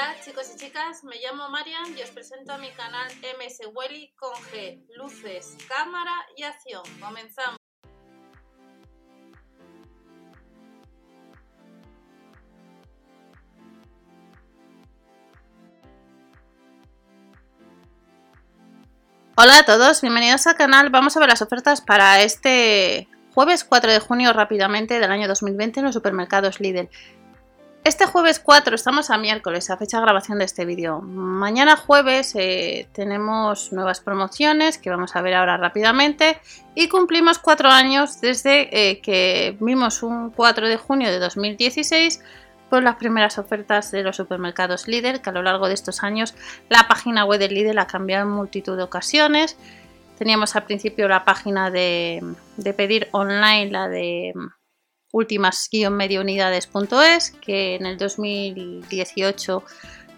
Hola chicos y chicas, me llamo Marian y os presento a mi canal MS Welly con G, luces, cámara y acción. Comenzamos. Hola a todos, bienvenidos al canal. Vamos a ver las ofertas para este jueves 4 de junio rápidamente del año 2020 en los supermercados Lidl. Este jueves 4 estamos a miércoles, a fecha de grabación de este vídeo. Mañana jueves eh, tenemos nuevas promociones que vamos a ver ahora rápidamente y cumplimos cuatro años desde eh, que vimos un 4 de junio de 2016 por las primeras ofertas de los supermercados Lidl, que a lo largo de estos años la página web de Lidl ha cambiado en multitud de ocasiones. Teníamos al principio la página de, de pedir online, la de últimas-mediounidades.es, que en el 2018,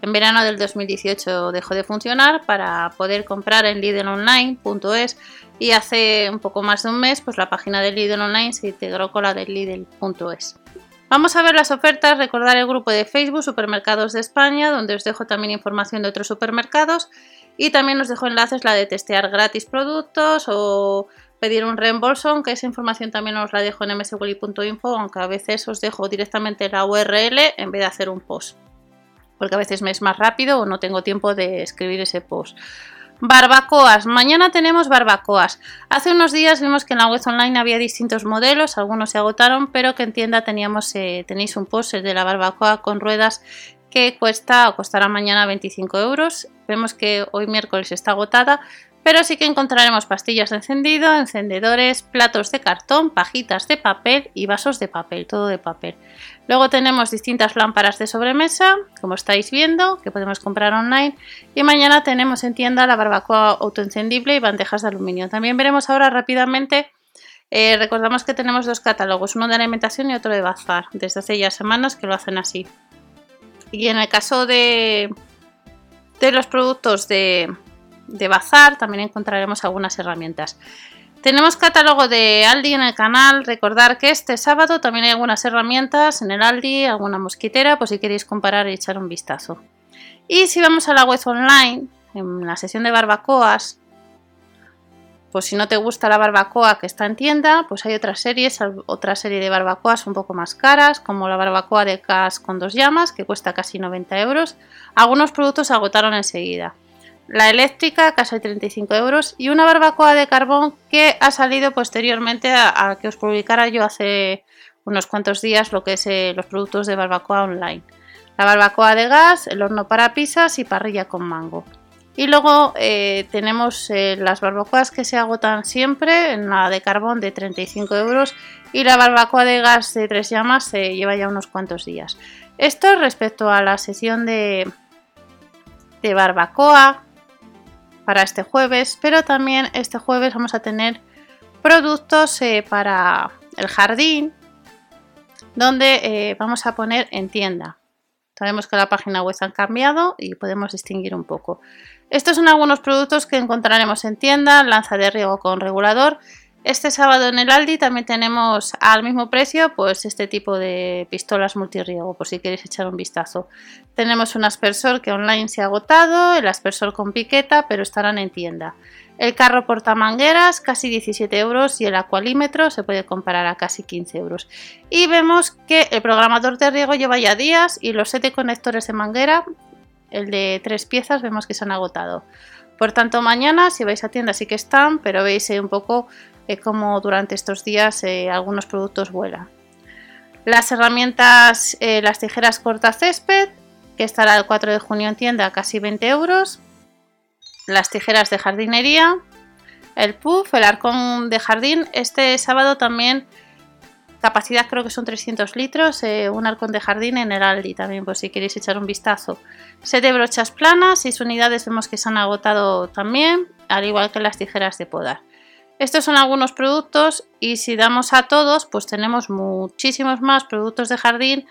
en verano del 2018 dejó de funcionar para poder comprar en lidlonline.es y hace un poco más de un mes pues la página de Lidl Online se integró con la de Lidl.es. Vamos a ver las ofertas, recordar el grupo de Facebook Supermercados de España, donde os dejo también información de otros supermercados y también os dejo enlaces la de testear gratis productos o pedir un reembolso, aunque esa información también os la dejo en mswilly.info, aunque a veces os dejo directamente la URL en vez de hacer un post, porque a veces me es más rápido o no tengo tiempo de escribir ese post. Barbacoas. Mañana tenemos barbacoas. Hace unos días vimos que en la web online había distintos modelos, algunos se agotaron, pero que en tienda teníamos, eh, tenéis un post de la barbacoa con ruedas que cuesta o costará mañana 25 euros. Vemos que hoy miércoles está agotada, pero sí que encontraremos pastillas de encendido, encendedores, platos de cartón, pajitas de papel y vasos de papel, todo de papel. Luego tenemos distintas lámparas de sobremesa, como estáis viendo, que podemos comprar online. Y mañana tenemos en tienda la barbacoa autoencendible y bandejas de aluminio. También veremos ahora rápidamente, eh, recordamos que tenemos dos catálogos, uno de alimentación y otro de bazar, desde hace ya semanas que lo hacen así. Y en el caso de, de los productos de, de bazar también encontraremos algunas herramientas. Tenemos catálogo de Aldi en el canal. Recordar que este sábado también hay algunas herramientas en el Aldi, alguna mosquitera, por si queréis comparar y echar un vistazo. Y si vamos a la web online, en la sesión de barbacoas, pues si no te gusta la barbacoa que está en tienda, pues hay otras series, otra serie de barbacoas un poco más caras, como la barbacoa de cas con dos llamas, que cuesta casi 90 euros. Algunos productos se agotaron enseguida la eléctrica casi 35 euros y una barbacoa de carbón que ha salido posteriormente a, que os publicara yo hace unos cuantos días lo que es eh, los productos de barbacoa online. La barbacoa de gas, el horno para pizzas y parrilla con mango. Y luego eh, tenemos eh, las barbacoas que se agotan siempre, en la de carbón de 35 euros y la barbacoa de gas de tres llamas se lleva ya unos cuantos días. Esto respecto a la sesión de, de barbacoa para este jueves, pero también este jueves vamos a tener productos eh, para el jardín, donde eh, vamos a poner en tienda. Sabemos que la página web ha cambiado y podemos distinguir un poco. Estos son algunos productos que encontraremos en tienda, lanza de riego con regulador, este sábado en el Aldi también tenemos al mismo precio pues este tipo de pistolas multirriego por si queréis echar un vistazo. Tenemos un aspersor que online se ha agotado, el aspersor con piqueta pero estarán en tienda. El carro portamangueras casi 17 euros y el acualímetro se puede comprar a casi 15 euros. Y vemos que el programador de riego lleva ya días y los 7 conectores de manguera, el de tres piezas, vemos que se han agotado. Por tanto, mañana si vais a tienda sí que están, pero veis un poco como durante estos días eh, algunos productos vuelan. Las herramientas, eh, las tijeras corta césped, que estará el 4 de junio en tienda a casi 20 euros. Las tijeras de jardinería, el puff, el arcón de jardín. Este sábado también, capacidad creo que son 300 litros, eh, un arcón de jardín en el Aldi también, por si queréis echar un vistazo. Set de brochas planas, 6 unidades vemos que se han agotado también, al igual que las tijeras de podar. Estos son algunos productos y si damos a todos, pues tenemos muchísimos más productos de jardín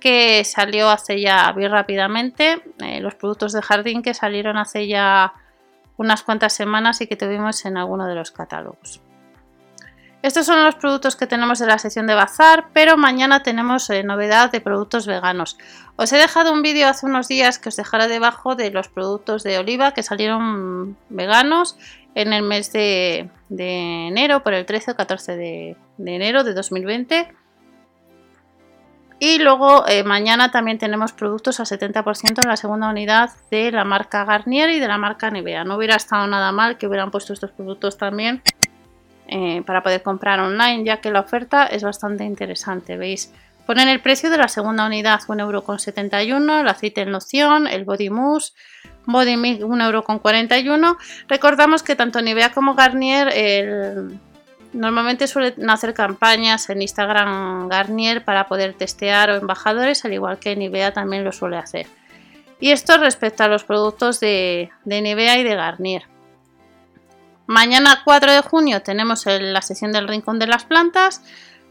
que salió hace ya bien rápidamente. Eh, los productos de jardín que salieron hace ya unas cuantas semanas y que tuvimos en alguno de los catálogos. Estos son los productos que tenemos en la sección de bazar, pero mañana tenemos eh, novedad de productos veganos. Os he dejado un vídeo hace unos días que os dejaré debajo de los productos de oliva que salieron veganos en el mes de, enero, por el 13 o 14 de, enero de 2020. Y luego eh, mañana también tenemos productos al 70% en la segunda unidad de la marca Garnier y de la marca Nivea. No hubiera estado nada mal que hubieran puesto estos productos también eh, para poder comprar online, ya que la oferta es bastante interesante. Veis, ponen el precio de la segunda unidad 1,71€, el aceite en loción, el body mousse, body mix 1,41€. Recordamos que tanto Nivea como Garnier normalmente suelen hacer campañas en Instagram Garnier para poder testear o embajadores, al igual que Nivea también lo suele hacer. Y esto respecto a los productos de Nivea y de Garnier. Mañana 4 de junio tenemos la sesión del Rincón de las Plantas,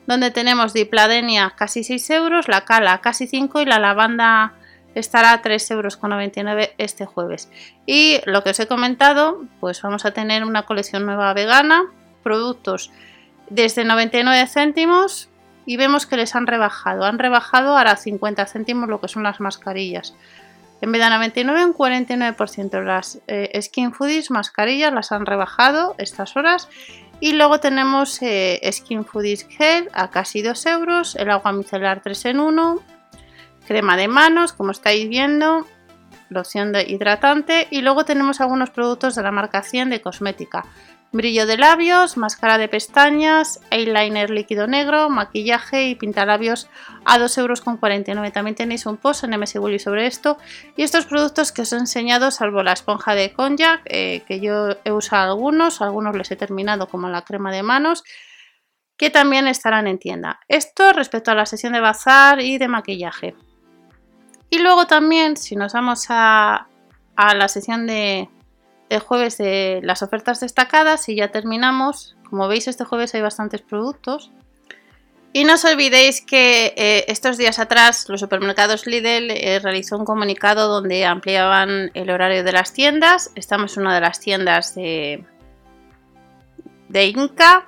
donde tenemos Dipladenia casi 6 euros, la Cala casi 5 y la Lavanda estará a 3,99 euros este jueves. Y lo que os he comentado, pues vamos a tener una colección nueva vegana, productos desde 99 céntimos y vemos que les han rebajado. Han rebajado ahora 50 céntimos lo que son las mascarillas. En vez de 99, un 49%. Las eh, Skin Foodies mascarillas las han rebajado estas horas. Y luego tenemos eh, Skin Foodies Gel a casi 2 euros. El agua micelar 3 en 1. Crema de manos, como estáis viendo. Loción de hidratante. Y luego tenemos algunos productos de la marca 100 de cosmética brillo de labios, máscara de pestañas, eyeliner líquido negro, maquillaje y pintalabios a 2,49 euros. También tenéis un post en MS sobre esto. Y estos productos que os he enseñado, salvo la esponja de cognac, eh, que yo he usado algunos, algunos les he terminado como la crema de manos, que también estarán en tienda. Esto respecto a la sesión de bazar y de maquillaje. Y luego también, si nos vamos a, a la sesión de, el jueves de las ofertas destacadas y ya terminamos. Como veis, este jueves hay bastantes productos. Y no os olvidéis que eh, estos días atrás los supermercados Lidl eh, realizó un comunicado donde ampliaban el horario de las tiendas. Estamos en una de las tiendas de, de Inca,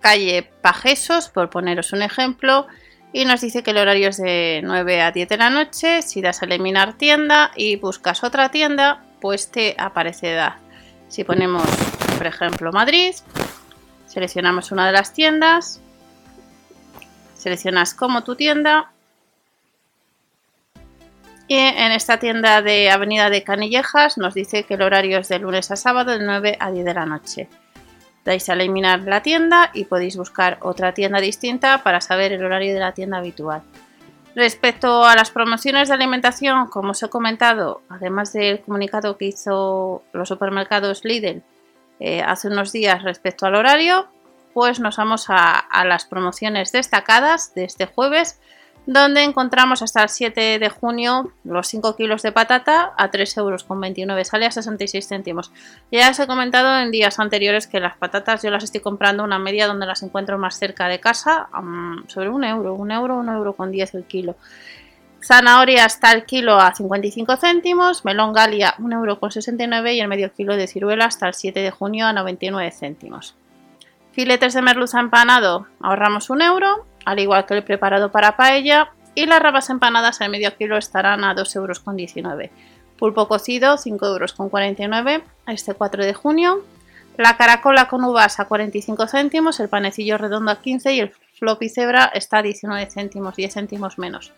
calle Pajesos, por poneros un ejemplo. Y nos dice que el horario es de 9 a 10 de la noche. Si das a eliminar tienda y buscas otra tienda, pues te aparecerá. Si ponemos, por ejemplo, Madrid, seleccionamos una de las tiendas, seleccionas como tu tienda y en esta tienda de Avenida de Canillejas nos dice que el horario es de lunes a sábado de 9 a 10 de la noche. Dais a eliminar la tienda y podéis buscar otra tienda distinta para saber el horario de la tienda habitual. Respecto a las promociones de alimentación, como os he comentado, además del comunicado que hizo los supermercados Lidl eh, hace unos días respecto al horario, pues nos vamos a las promociones destacadas de este jueves donde encontramos hasta el 7 de junio los 5 kilos de patata a 3,29 euros, sale a 66 céntimos. Ya os he comentado en días anteriores que las patatas yo las estoy comprando una media donde las encuentro más cerca de casa, sobre un euro, un euro, un euro con 10 el kilo. Zanahoria está el kilo a 55 céntimos, melón galia 1,69 euro y el medio kilo de ciruela hasta el 7 de junio a 99 céntimos. Filetes de merluza empanado ahorramos un euro al igual que el preparado para paella, y las rabas empanadas al medio kilo estarán a 2,19 euros. Pulpo cocido 5,49 euros este 4 de junio. La caracola con uvas a 45 céntimos, el panecillo redondo a 15 y el floppy cebra está a 19 céntimos, 10 céntimos menos.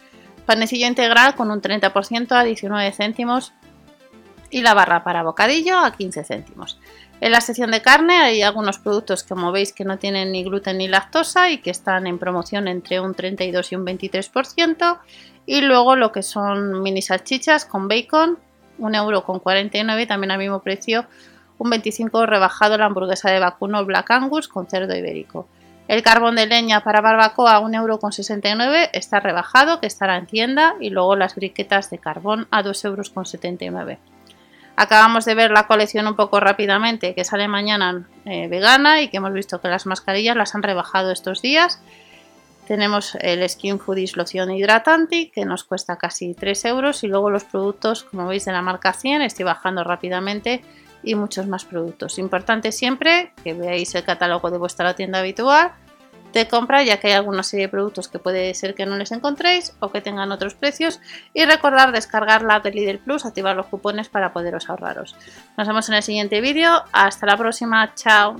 Panecillo integral con un 30% a 19 céntimos y la barra para bocadillo a 15 céntimos. En la sección de carne hay algunos productos como veis que no tienen ni gluten ni lactosa y que están en promoción entre un 32 y un 23%. Y luego lo que son mini salchichas con bacon, 1,49€ también al mismo precio, un 25 rebajado la hamburguesa de vacuno Black Angus con cerdo ibérico. El carbón de leña para barbacoa 1,69€ está rebajado, que estará en tienda, y luego las briquetas de carbón a 2,79€. Acabamos de ver la colección un poco rápidamente que sale mañana eh, vegana y que hemos visto que las mascarillas las han rebajado estos días. Tenemos el Skin Foodies loción hidratante que nos cuesta casi 3 euros y luego los productos como veis de la marca 100 estoy bajando rápidamente y muchos más productos. Importante siempre que veáis el catálogo de vuestra tienda habitual de compra ya que hay alguna serie de productos que puede ser que no les encontréis o que tengan otros precios y recordar descargar la app de Plus, activar los cupones para poderos ahorraros. Nos vemos en el siguiente vídeo, hasta la próxima, chao.